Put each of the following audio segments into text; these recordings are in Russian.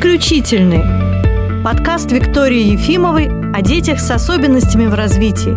Исключительный. Подкаст Виктории Ефимовой о детях с особенностями в развитии.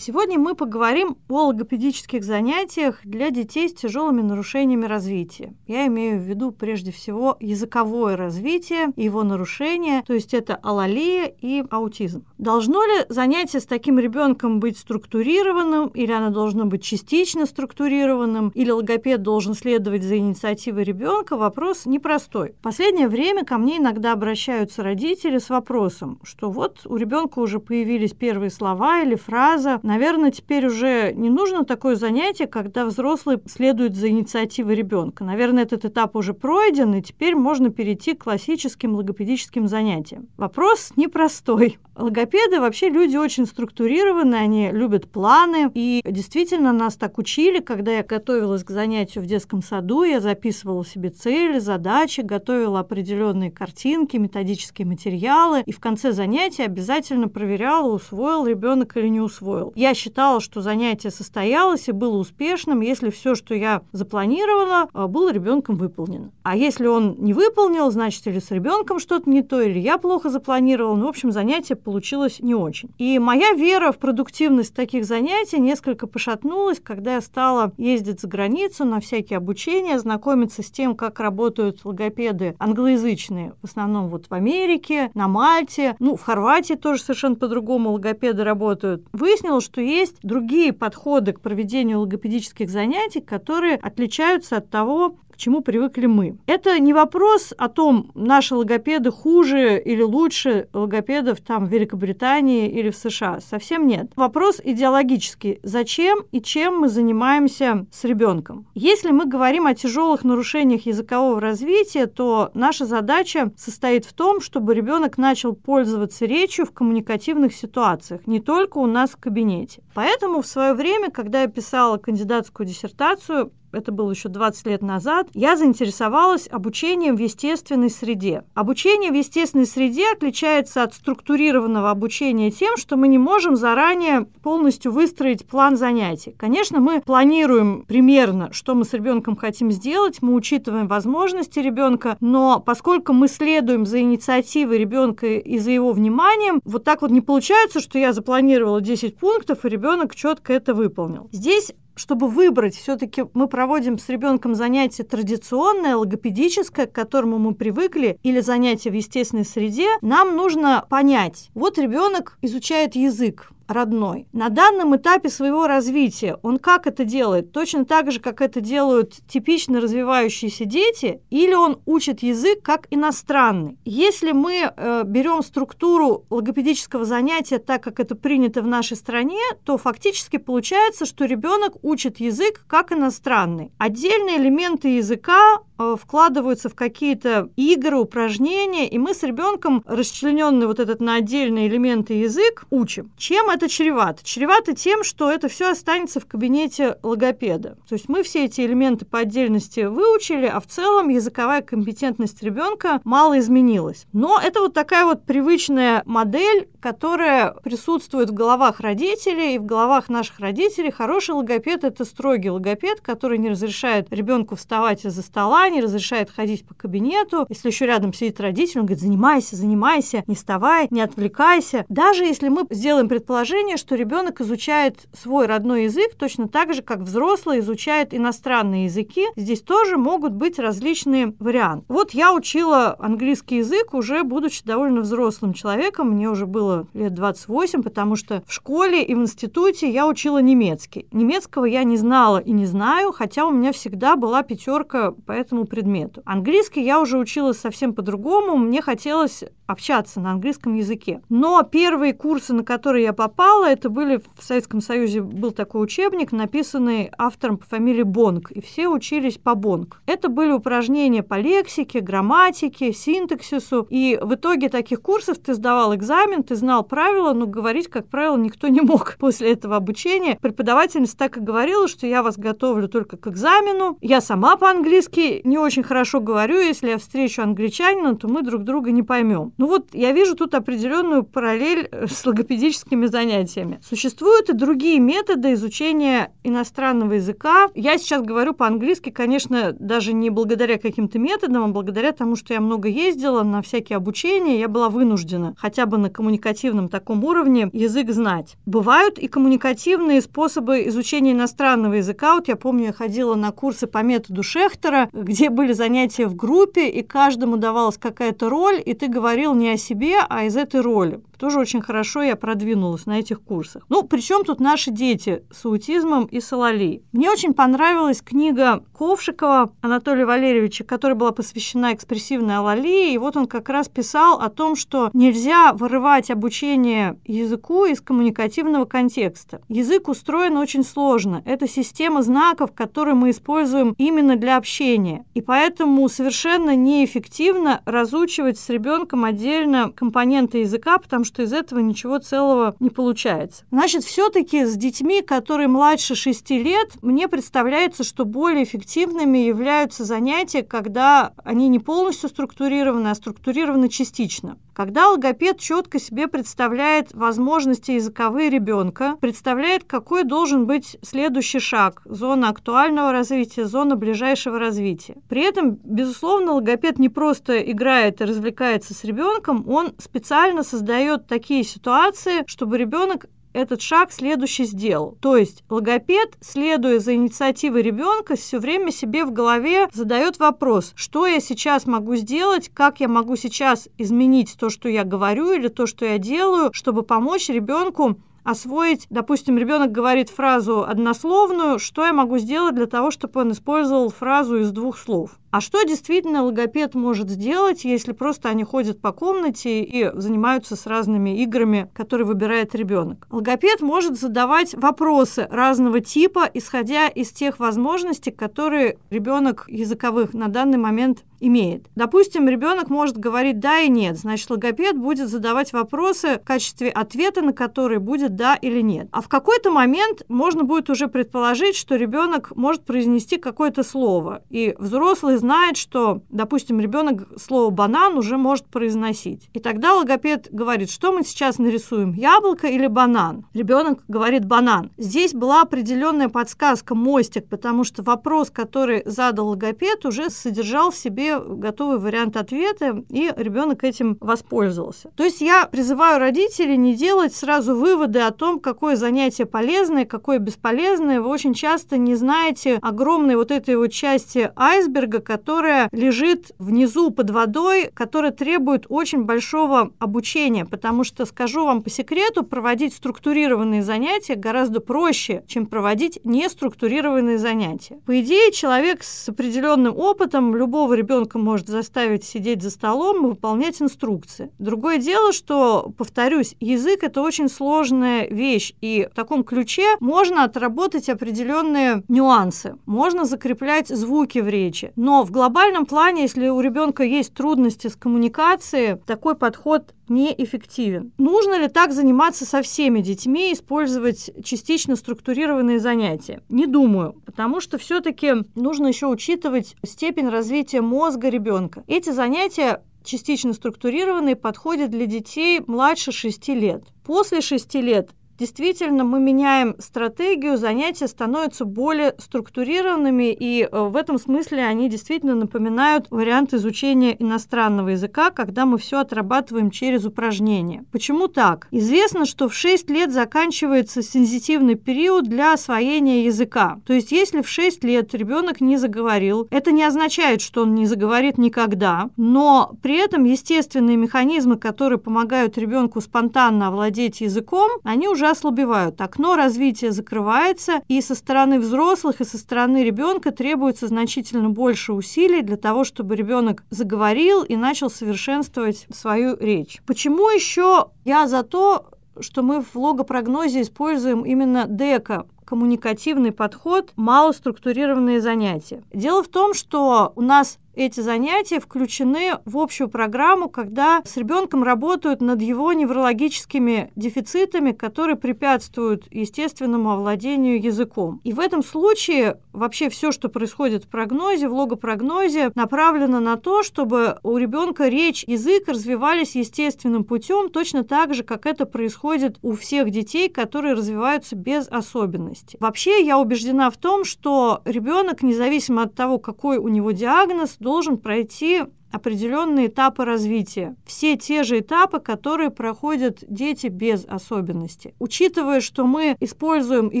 Сегодня мы поговорим о логопедических занятиях для детей с тяжелыми нарушениями развития. Я имею в виду прежде всего языковое развитие его нарушения, то есть это алалия и аутизм. Должно ли занятие с таким ребенком быть структурированным, или оно должно быть частично структурированным, или логопед должен следовать за инициативой ребенка? Вопрос непростой. В последнее время ко мне иногда обращаются родители с вопросом, что вот у ребенка уже появились первые слова или фраза, Наверное, теперь уже не нужно такое занятие, когда взрослый следует за инициативой ребенка. Наверное, этот этап уже пройден, и теперь можно перейти к классическим логопедическим занятиям. Вопрос непростой. Логопеды вообще люди очень структурированные, они любят планы. И действительно нас так учили, когда я готовилась к занятию в детском саду, я записывала себе цели, задачи, готовила определенные картинки, методические материалы. И в конце занятия обязательно проверяла, усвоил ребенок или не усвоил. Я считала, что занятие состоялось и было успешным, если все, что я запланировала, а, было ребенком выполнено. А если он не выполнил, значит, или с ребенком что-то не то, или я плохо запланировала. Ну, в общем, занятие получилось не очень. И моя вера в продуктивность таких занятий несколько пошатнулась, когда я стала ездить за границу на всякие обучения, знакомиться с тем, как работают логопеды англоязычные, в основном вот в Америке, на Мальте, ну, в Хорватии тоже совершенно по-другому логопеды работают. Выяснилось, что есть другие подходы к проведению логопедических занятий, которые отличаются от того, к чему привыкли мы. Это не вопрос о том, наши логопеды хуже или лучше логопедов там в Великобритании или в США. Совсем нет. Вопрос идеологический. Зачем и чем мы занимаемся с ребенком? Если мы говорим о тяжелых нарушениях языкового развития, то наша задача состоит в том, чтобы ребенок начал пользоваться речью в коммуникативных ситуациях, не только у нас в кабинете. Поэтому в свое время, когда я писала кандидатскую диссертацию, это было еще 20 лет назад, я заинтересовалась обучением в естественной среде. Обучение в естественной среде отличается от структурированного обучения тем, что мы не можем заранее полностью выстроить план занятий. Конечно, мы планируем примерно, что мы с ребенком хотим сделать, мы учитываем возможности ребенка, но поскольку мы следуем за инициативой ребенка и за его вниманием, вот так вот не получается, что я запланировала 10 пунктов, и ребенок четко это выполнил. Здесь чтобы выбрать, все-таки мы проводим с ребенком занятие традиционное, логопедическое, к которому мы привыкли, или занятие в естественной среде, нам нужно понять, вот ребенок изучает язык, родной. На данном этапе своего развития он как это делает? Точно так же, как это делают типично развивающиеся дети, или он учит язык как иностранный? Если мы э, берем структуру логопедического занятия так, как это принято в нашей стране, то фактически получается, что ребенок учит язык как иностранный. Отдельные элементы языка вкладываются в какие-то игры, упражнения, и мы с ребенком расчлененный вот этот на отдельные элементы язык учим. Чем это чревато? Чревато тем, что это все останется в кабинете логопеда. То есть мы все эти элементы по отдельности выучили, а в целом языковая компетентность ребенка мало изменилась. Но это вот такая вот привычная модель, которая присутствует в головах родителей и в головах наших родителей. Хороший логопед – это строгий логопед, который не разрешает ребенку вставать из-за стола, не разрешает ходить по кабинету. Если еще рядом сидит родитель, он говорит, занимайся, занимайся, не вставай, не отвлекайся. Даже если мы сделаем предположение, что ребенок изучает свой родной язык точно так же, как взрослый изучает иностранные языки, здесь тоже могут быть различные варианты. Вот я учила английский язык уже будучи довольно взрослым человеком, мне уже было лет 28, потому что в школе и в институте я учила немецкий. Немецкого я не знала и не знаю, хотя у меня всегда была пятерка, поэтому этому предмету. Английский я уже училась совсем по-другому, мне хотелось общаться на английском языке. Но первые курсы, на которые я попала, это были в Советском Союзе был такой учебник, написанный автором по фамилии Бонг, и все учились по Бонг. Это были упражнения по лексике, грамматике, синтаксису, и в итоге таких курсов ты сдавал экзамен, ты знал правила, но говорить, как правило, никто не мог после этого обучения. Преподавательница так и говорила, что я вас готовлю только к экзамену, я сама по-английски не очень хорошо говорю, если я встречу англичанина, то мы друг друга не поймем. Ну вот я вижу тут определенную параллель э, с логопедическими занятиями. Существуют и другие методы изучения иностранного языка. Я сейчас говорю по-английски, конечно, даже не благодаря каким-то методам, а благодаря тому, что я много ездила на всякие обучения, я была вынуждена хотя бы на коммуникативном таком уровне язык знать. Бывают и коммуникативные способы изучения иностранного языка. Вот я помню, я ходила на курсы по методу Шехтера, где были занятия в группе, и каждому давалась какая-то роль, и ты говорил не о себе, а из этой роли. Тоже очень хорошо я продвинулась на этих курсах. Ну, причем тут наши дети с аутизмом и с алалией. Мне очень понравилась книга Ковшикова Анатолия Валерьевича, которая была посвящена экспрессивной алалии, и вот он как раз писал о том, что нельзя вырывать обучение языку из коммуникативного контекста. Язык устроен очень сложно. Это система знаков, которые мы используем именно для общения. И поэтому совершенно неэффективно разучивать с ребенком отдельно компоненты языка, потому что из этого ничего целого не получается. Значит, все-таки с детьми, которые младше 6 лет, мне представляется, что более эффективными являются занятия, когда они не полностью структурированы, а структурированы частично. Когда логопед четко себе представляет возможности языковые ребенка, представляет, какой должен быть следующий шаг, зона актуального развития, зона ближайшего развития. При этом, безусловно, логопед не просто играет и развлекается с ребенком, он специально создает такие ситуации, чтобы ребенок этот шаг следующий сделал. То есть логопед, следуя за инициативой ребенка, все время себе в голове задает вопрос, что я сейчас могу сделать, как я могу сейчас изменить то, что я говорю или то, что я делаю, чтобы помочь ребенку освоить, допустим, ребенок говорит фразу однословную, что я могу сделать для того, чтобы он использовал фразу из двух слов. А что действительно логопед может сделать, если просто они ходят по комнате и занимаются с разными играми, которые выбирает ребенок? Логопед может задавать вопросы разного типа, исходя из тех возможностей, которые ребенок языковых на данный момент имеет. Допустим, ребенок может говорить да и нет, значит, логопед будет задавать вопросы в качестве ответа, на которые будет да или нет. А в какой-то момент можно будет уже предположить, что ребенок может произнести какое-то слово, и взрослый знает, что, допустим, ребенок слово банан уже может произносить. И тогда логопед говорит, что мы сейчас нарисуем, яблоко или банан? Ребенок говорит банан. Здесь была определенная подсказка, мостик, потому что вопрос, который задал логопед, уже содержал в себе готовый вариант ответа, и ребенок этим воспользовался. То есть я призываю родителей не делать сразу выводы о том, какое занятие полезное, какое бесполезное. Вы очень часто не знаете огромной вот этой вот части айсберга, которая лежит внизу под водой, которая требует очень большого обучения, потому что, скажу вам по секрету, проводить структурированные занятия гораздо проще, чем проводить неструктурированные занятия. По идее, человек с определенным опытом любого ребенка может заставить сидеть за столом и выполнять инструкции. Другое дело, что, повторюсь, язык это очень сложная вещь, и в таком ключе можно отработать определенные нюансы. Можно закреплять звуки в речи, но в глобальном плане, если у ребенка есть трудности с коммуникацией, такой подход неэффективен. Нужно ли так заниматься со всеми детьми, использовать частично структурированные занятия? Не думаю, потому что все-таки нужно еще учитывать степень развития мозга ребенка. Эти занятия частично структурированные подходят для детей младше 6 лет. После 6 лет Действительно, мы меняем стратегию, занятия становятся более структурированными, и э, в этом смысле они действительно напоминают вариант изучения иностранного языка, когда мы все отрабатываем через упражнения. Почему так? Известно, что в 6 лет заканчивается сензитивный период для освоения языка. То есть, если в 6 лет ребенок не заговорил, это не означает, что он не заговорит никогда, но при этом естественные механизмы, которые помогают ребенку спонтанно овладеть языком, они уже ослабевают. Окно развития закрывается, и со стороны взрослых, и со стороны ребенка требуется значительно больше усилий для того, чтобы ребенок заговорил и начал совершенствовать свою речь. Почему еще я за то, что мы в логопрогнозе используем именно дека коммуникативный подход, малоструктурированные занятия. Дело в том, что у нас эти занятия включены в общую программу, когда с ребенком работают над его неврологическими дефицитами, которые препятствуют естественному овладению языком. И в этом случае вообще все, что происходит в прогнозе, в логопрогнозе, направлено на то, чтобы у ребенка речь, язык развивались естественным путем, точно так же, как это происходит у всех детей, которые развиваются без особенностей. Вообще, я убеждена в том, что ребенок, независимо от того, какой у него диагноз, должен пройти определенные этапы развития. Все те же этапы, которые проходят дети без особенностей. Учитывая, что мы используем и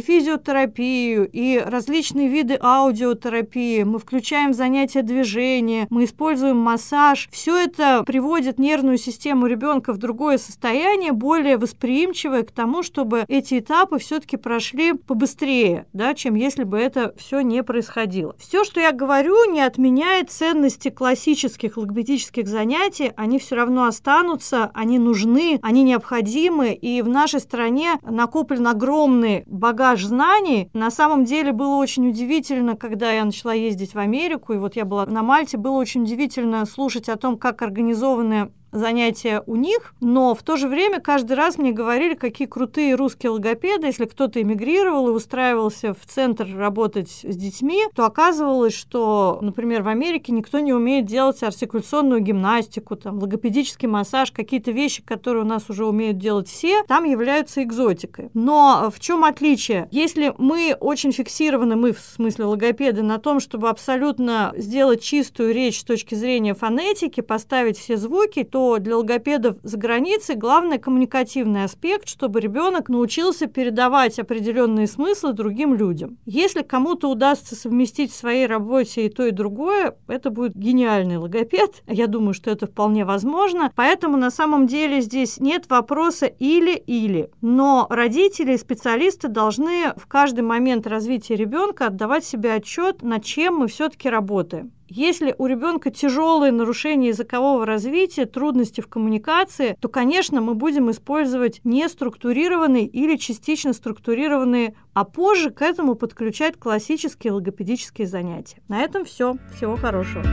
физиотерапию, и различные виды аудиотерапии, мы включаем занятия движения, мы используем массаж, все это приводит нервную систему ребенка в другое состояние, более восприимчивое к тому, чтобы эти этапы все-таки прошли побыстрее, да, чем если бы это все не происходило. Все, что я говорю, не отменяет ценности классических логопедических занятий, они все равно останутся, они нужны, они необходимы, и в нашей стране накоплен огромный багаж знаний. На самом деле было очень удивительно, когда я начала ездить в Америку, и вот я была на Мальте, было очень удивительно слушать о том, как организованы занятия у них, но в то же время каждый раз мне говорили, какие крутые русские логопеды. Если кто-то эмигрировал и устраивался в центр работать с детьми, то оказывалось, что, например, в Америке никто не умеет делать артикуляционную гимнастику, там, логопедический массаж, какие-то вещи, которые у нас уже умеют делать все, там являются экзотикой. Но в чем отличие? Если мы очень фиксированы, мы в смысле логопеды, на том, чтобы абсолютно сделать чистую речь с точки зрения фонетики, поставить все звуки, то для логопедов за границей главный коммуникативный аспект, чтобы ребенок научился передавать определенные смыслы другим людям. Если кому-то удастся совместить в своей работе и то, и другое, это будет гениальный логопед. Я думаю, что это вполне возможно. Поэтому на самом деле здесь нет вопроса или-или. Но родители и специалисты должны в каждый момент развития ребенка отдавать себе отчет, над чем мы все-таки работаем. Если у ребенка тяжелые нарушения языкового развития, трудности в коммуникации, то, конечно, мы будем использовать неструктурированные или частично структурированные, а позже к этому подключать классические логопедические занятия. На этом все. Всего хорошего.